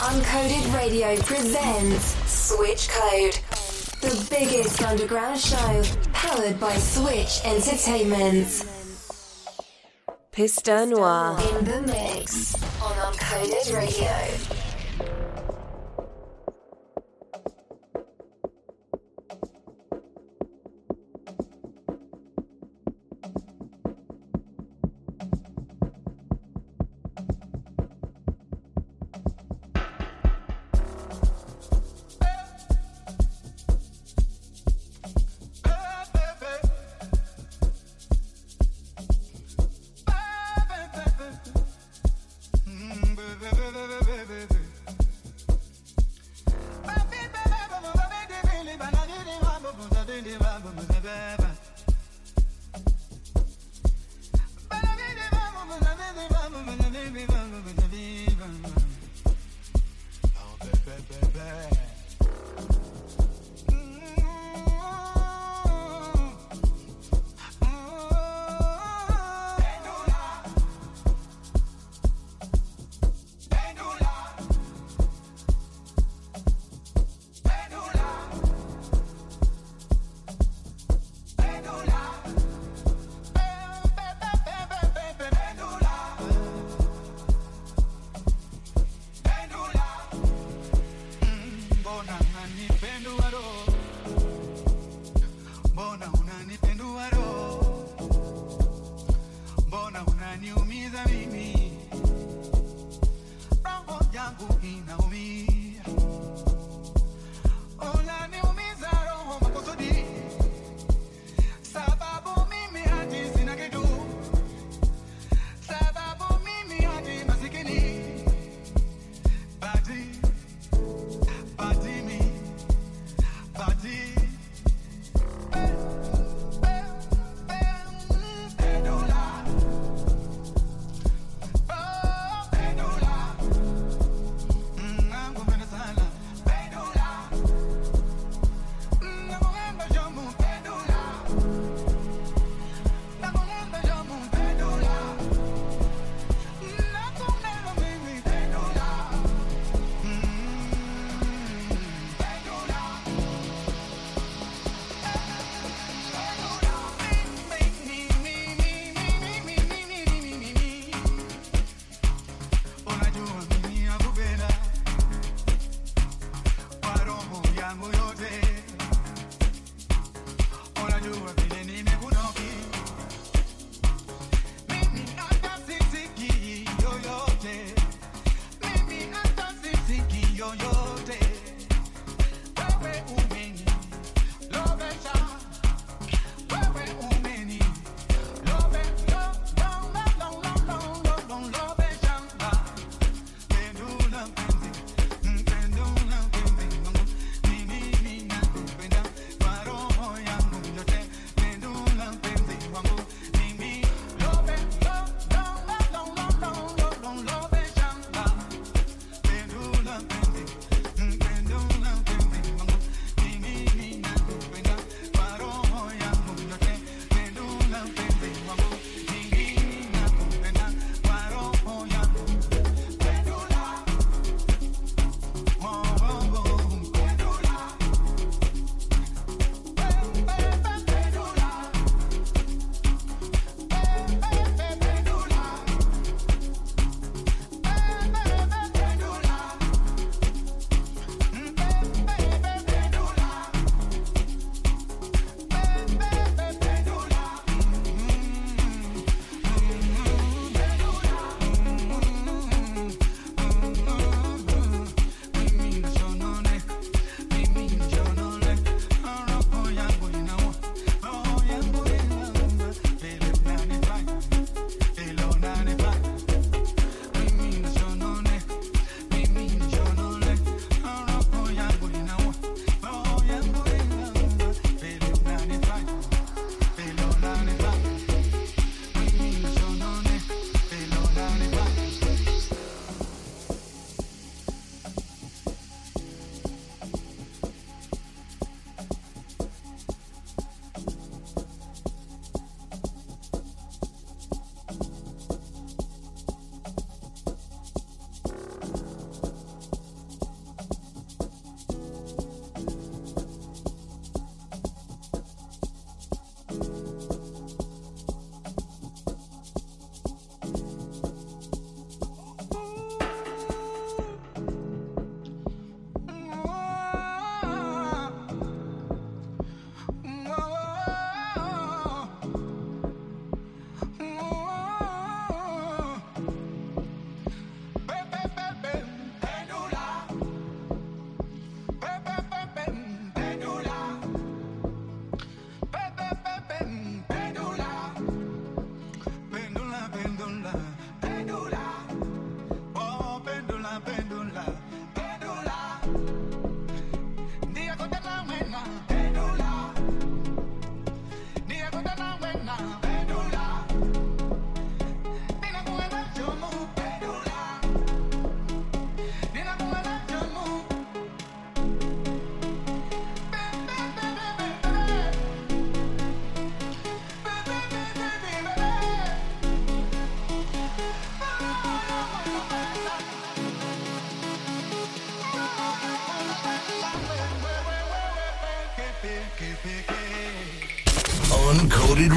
Uncoded Radio presents Switch Code, the biggest underground show powered by Switch Entertainment. Piste Noire. In the mix on Uncoded Radio.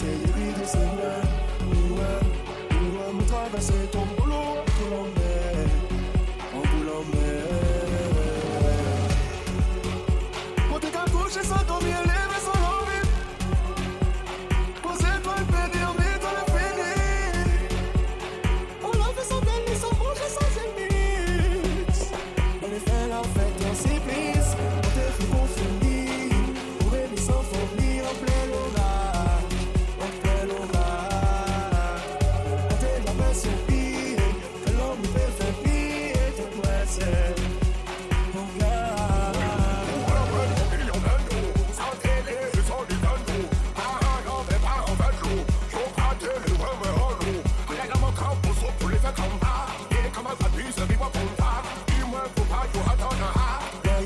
say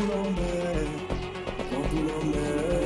Don't be no man. Don't be no man.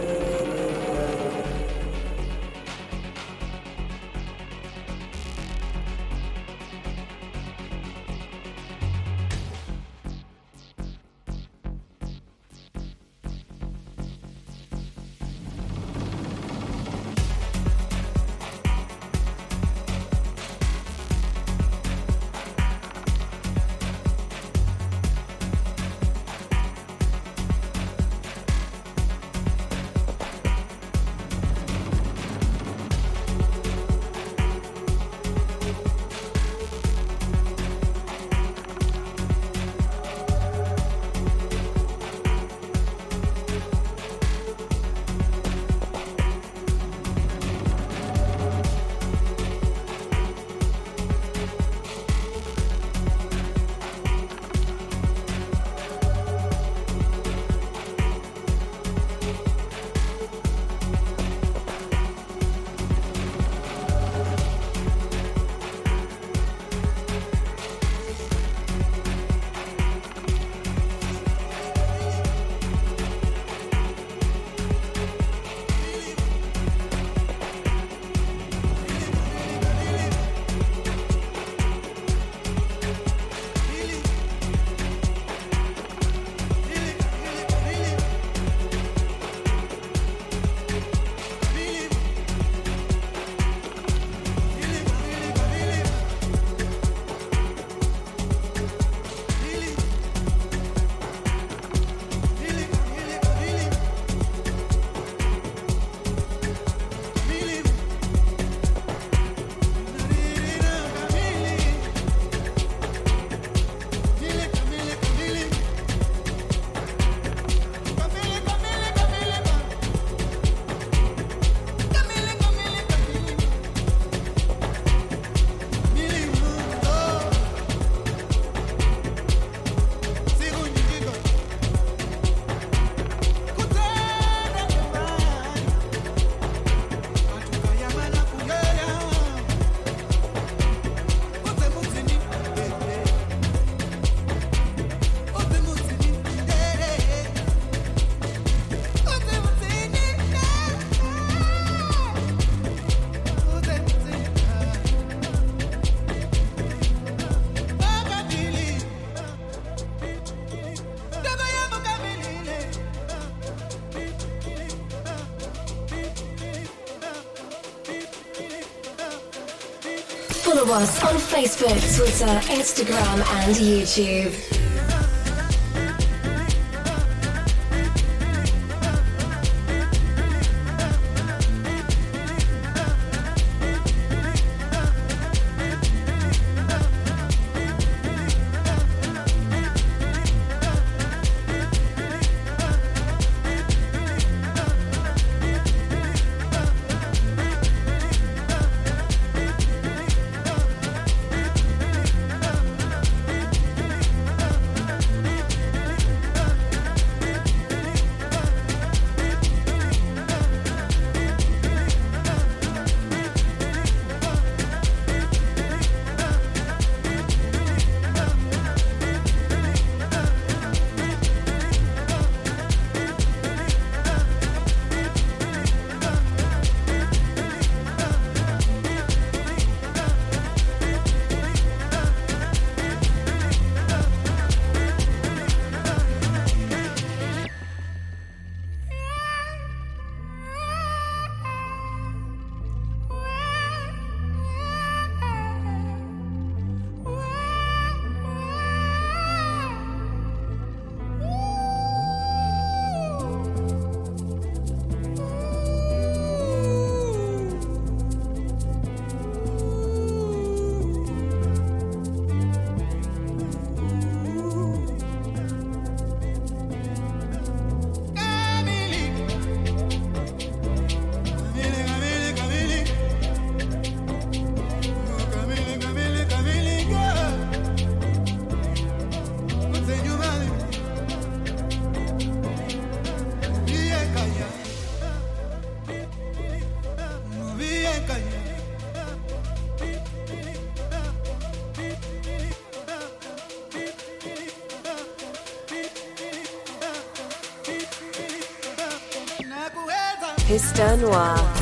Follow us on Facebook, Twitter, Instagram, and YouTube. Piste Noire.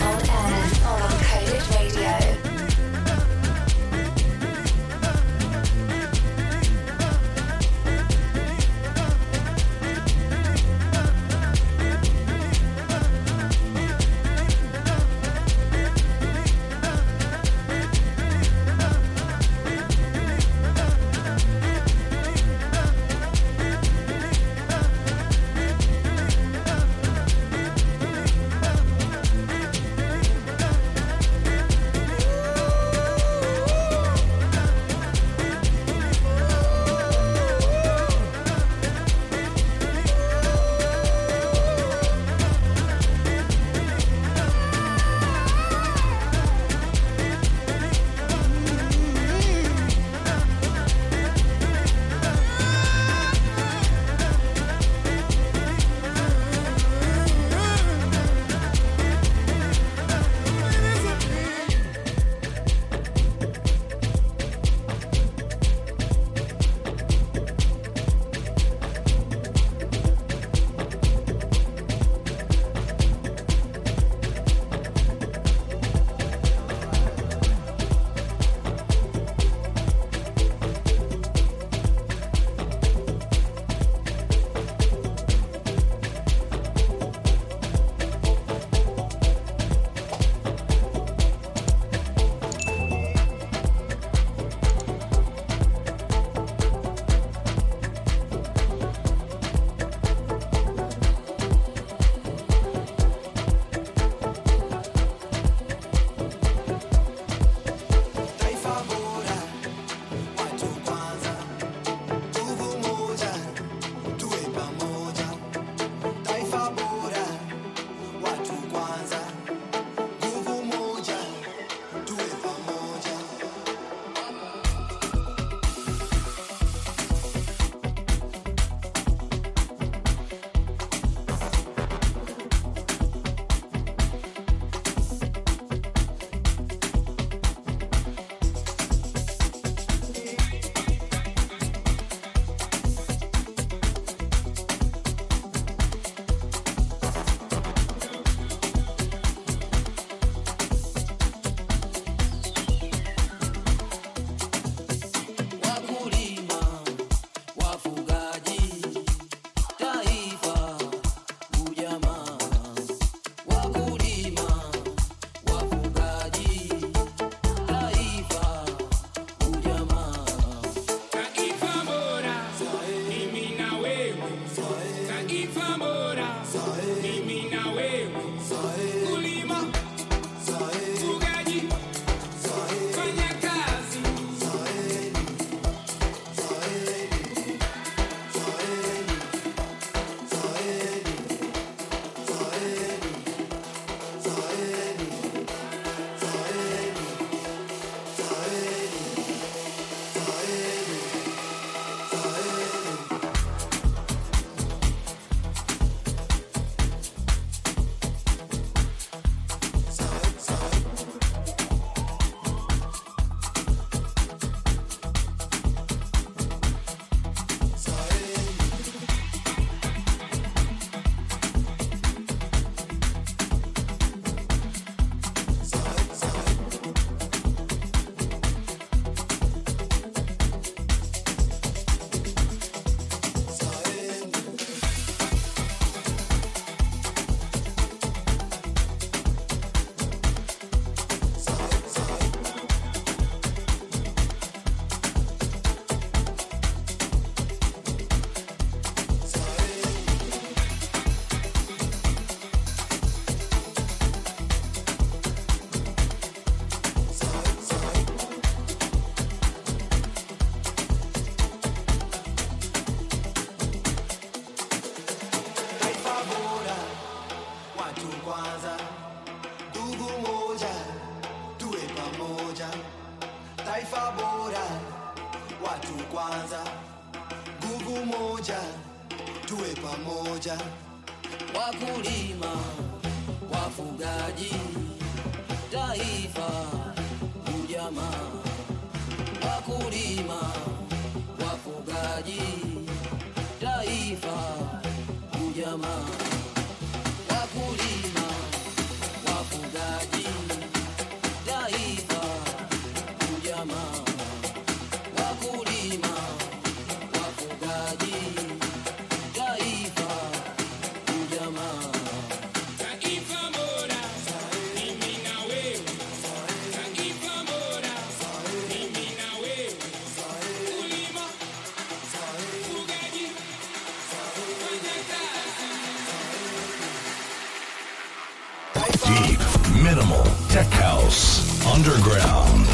Tech House, Underground.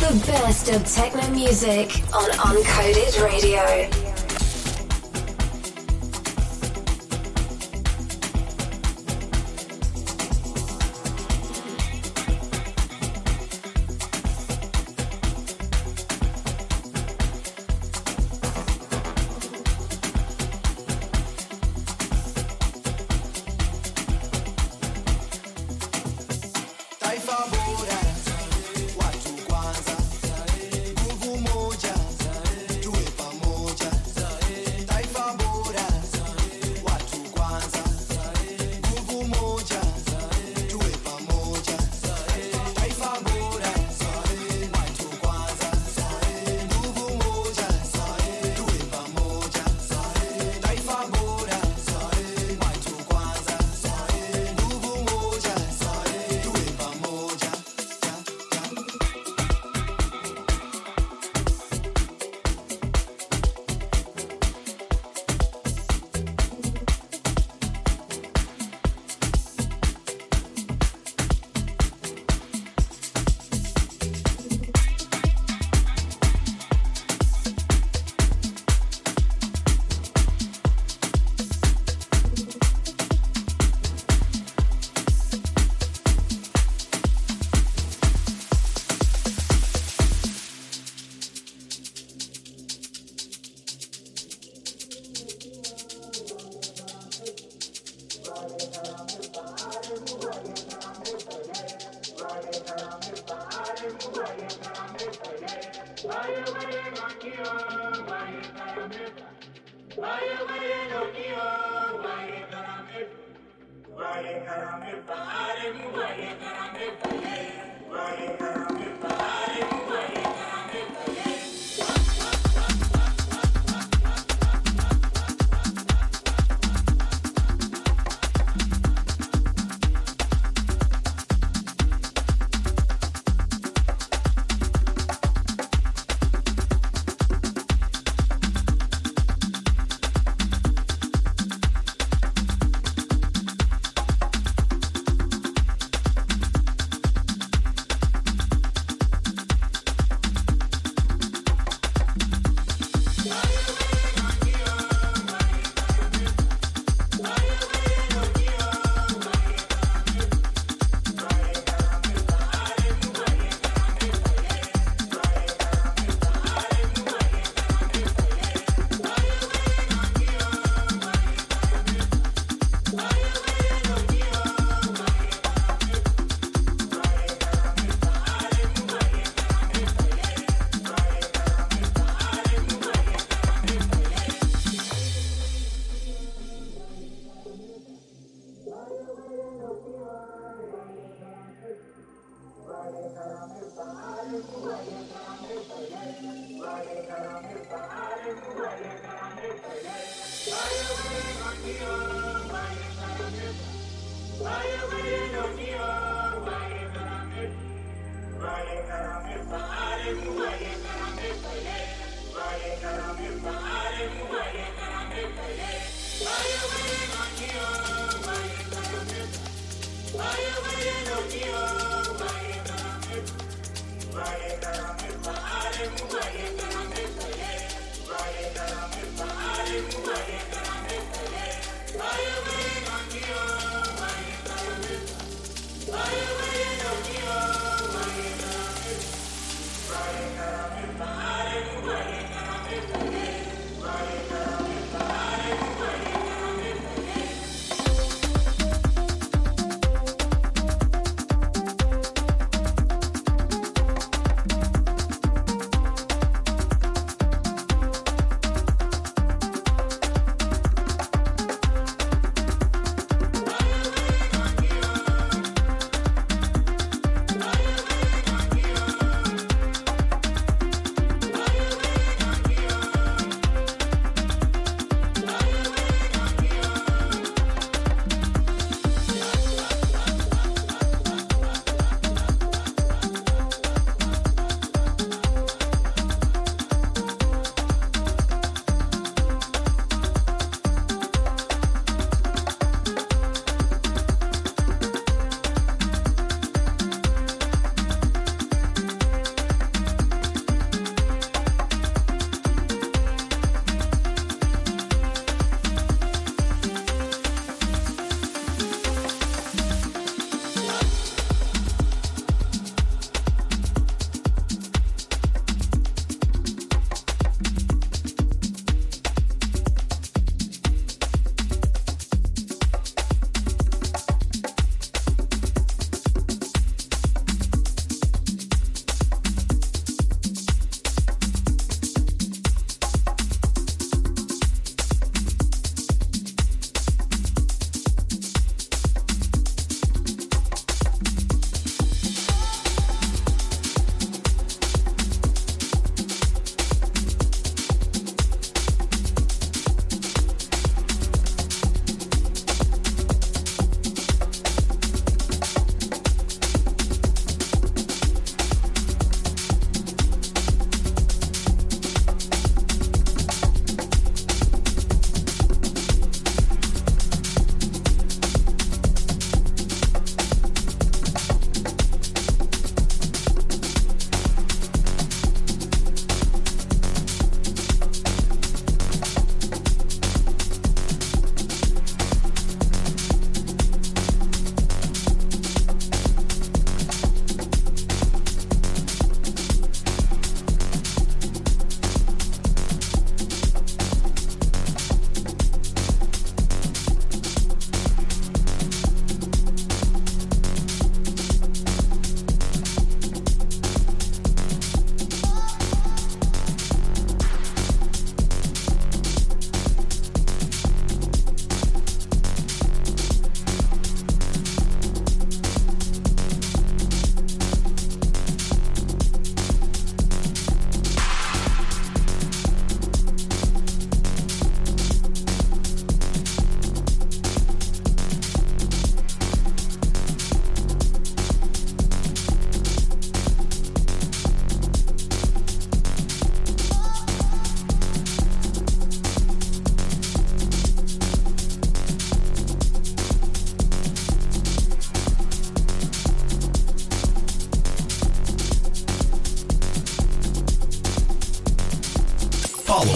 The best of techno music on Uncoded Radio.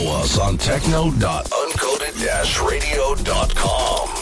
Us on techno.uncoded-radio.com.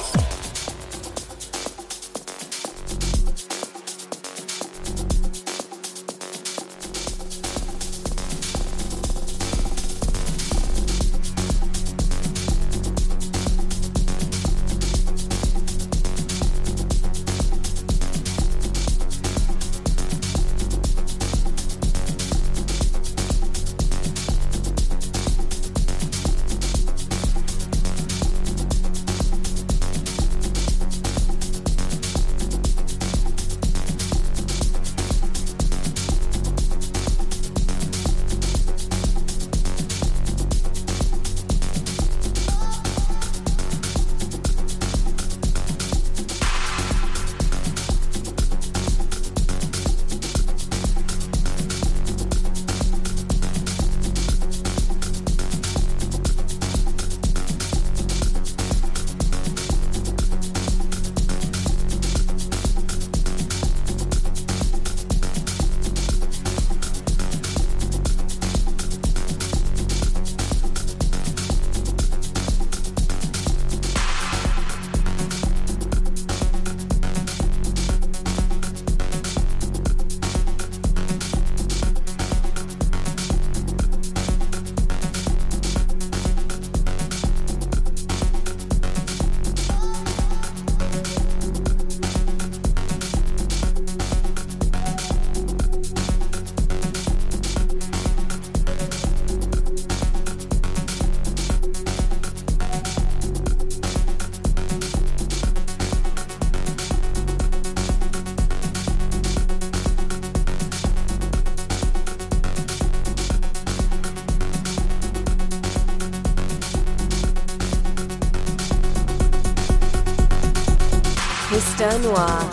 温暖。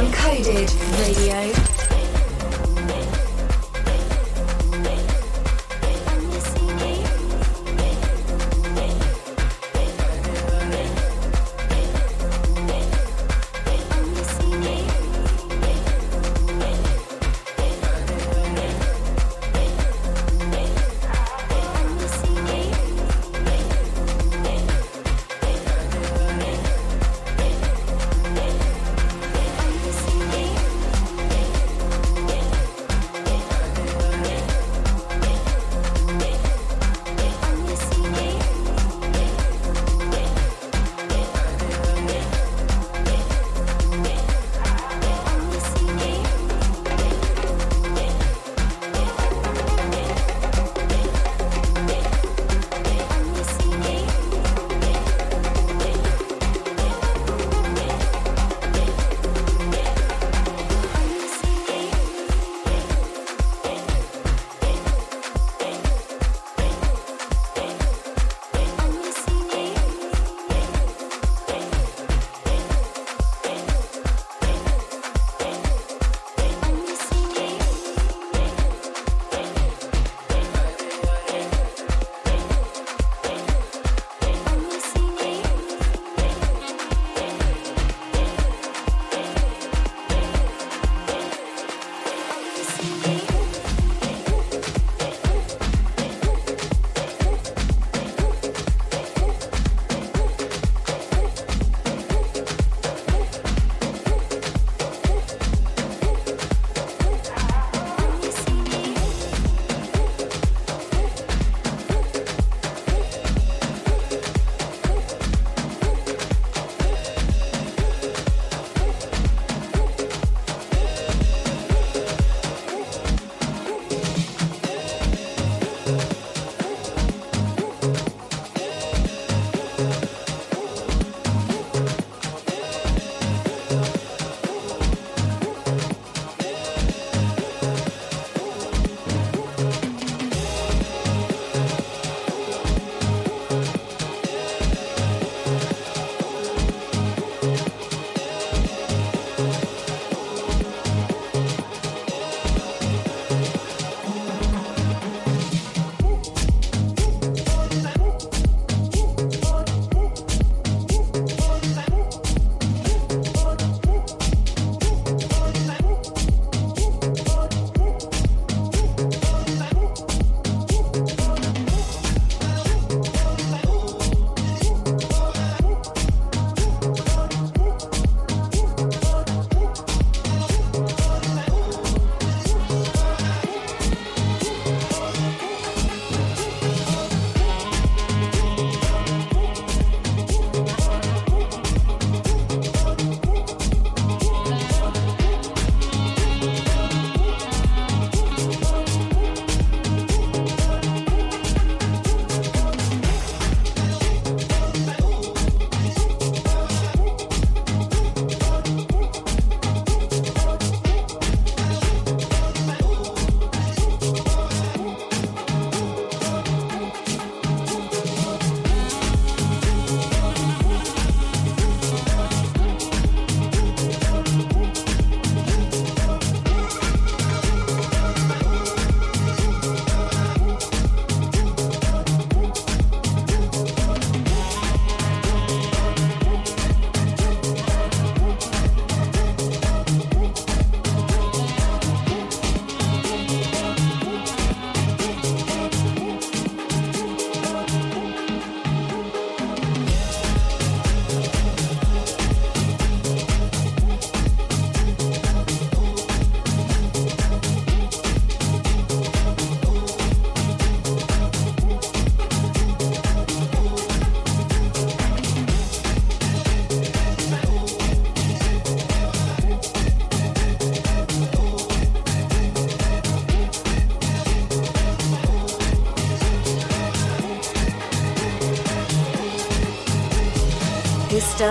Uncoded Radio.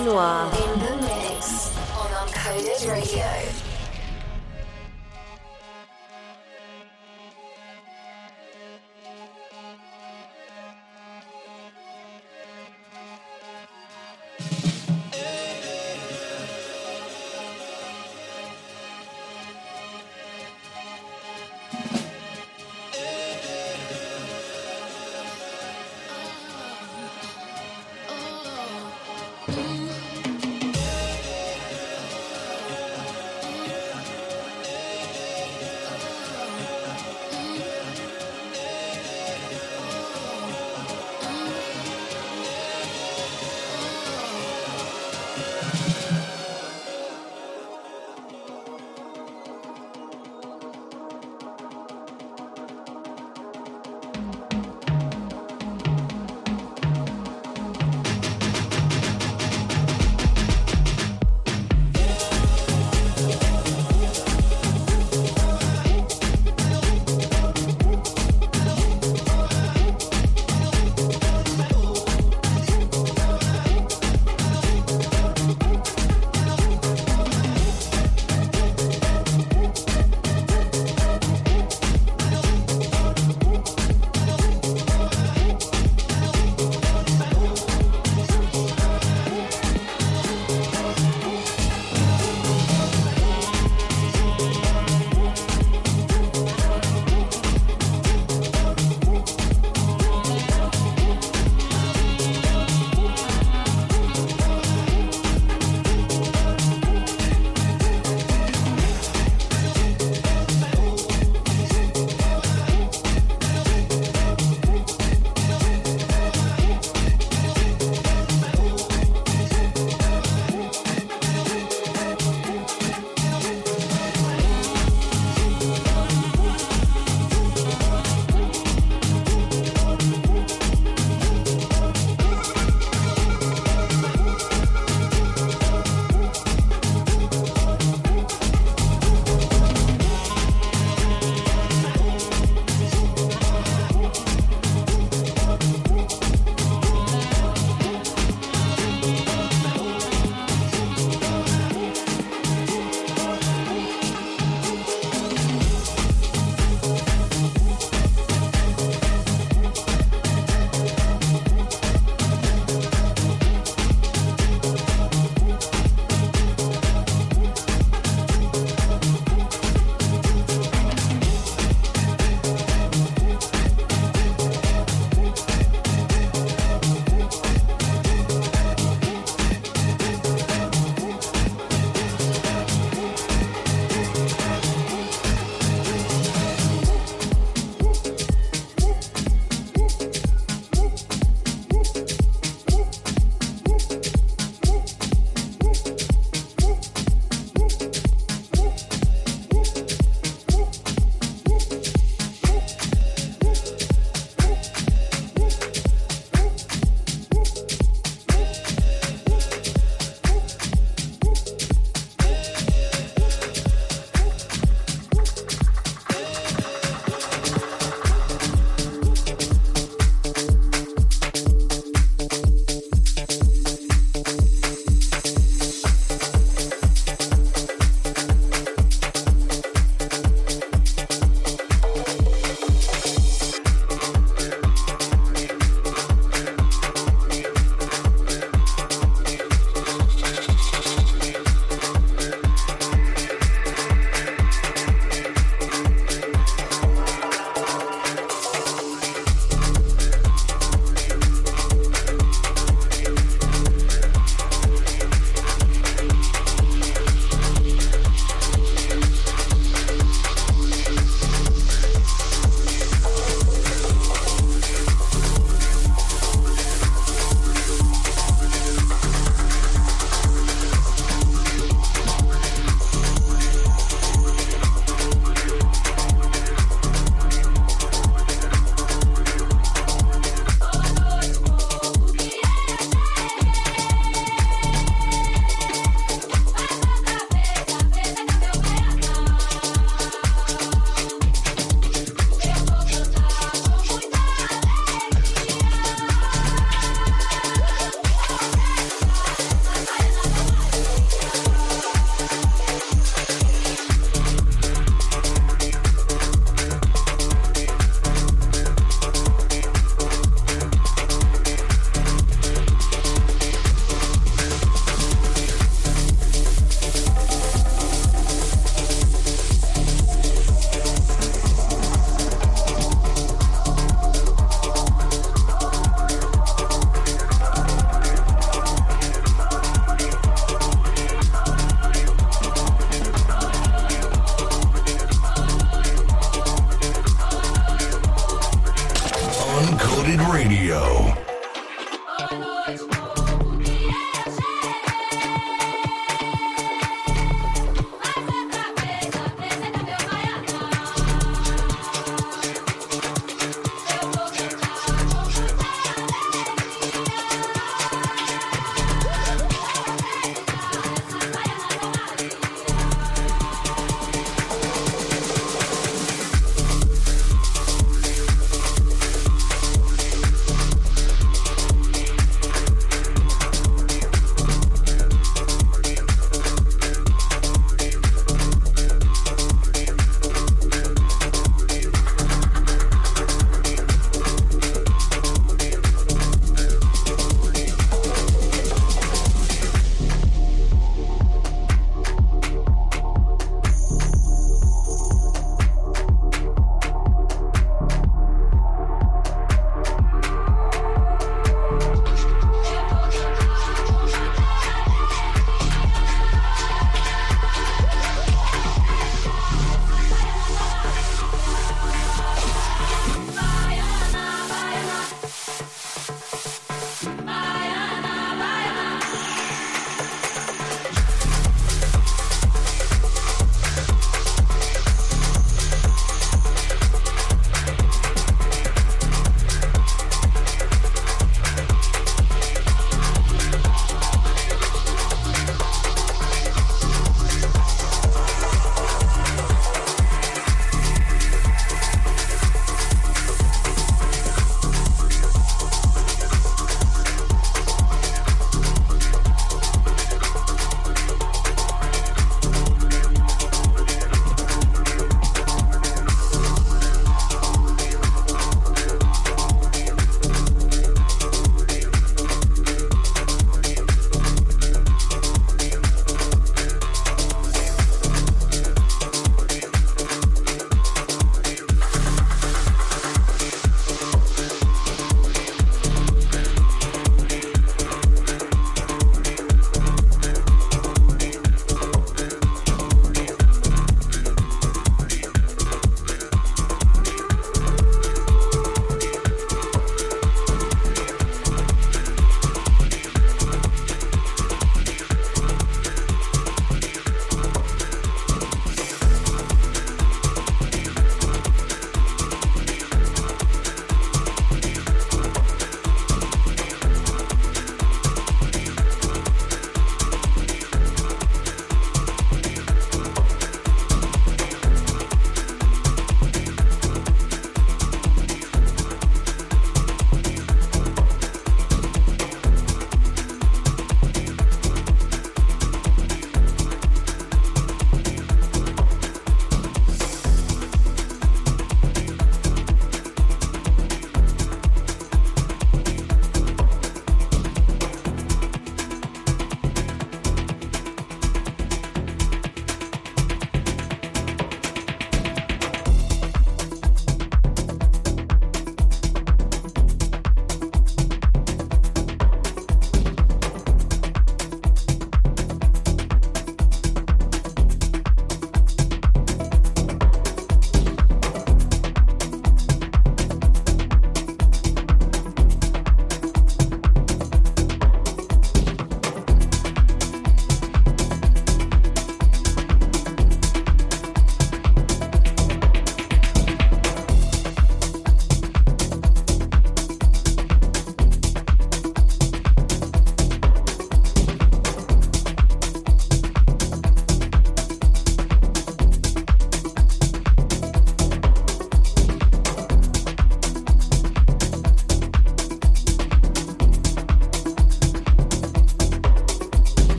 Noire.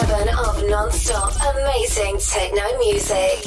24 7 of non stop amazing techno music.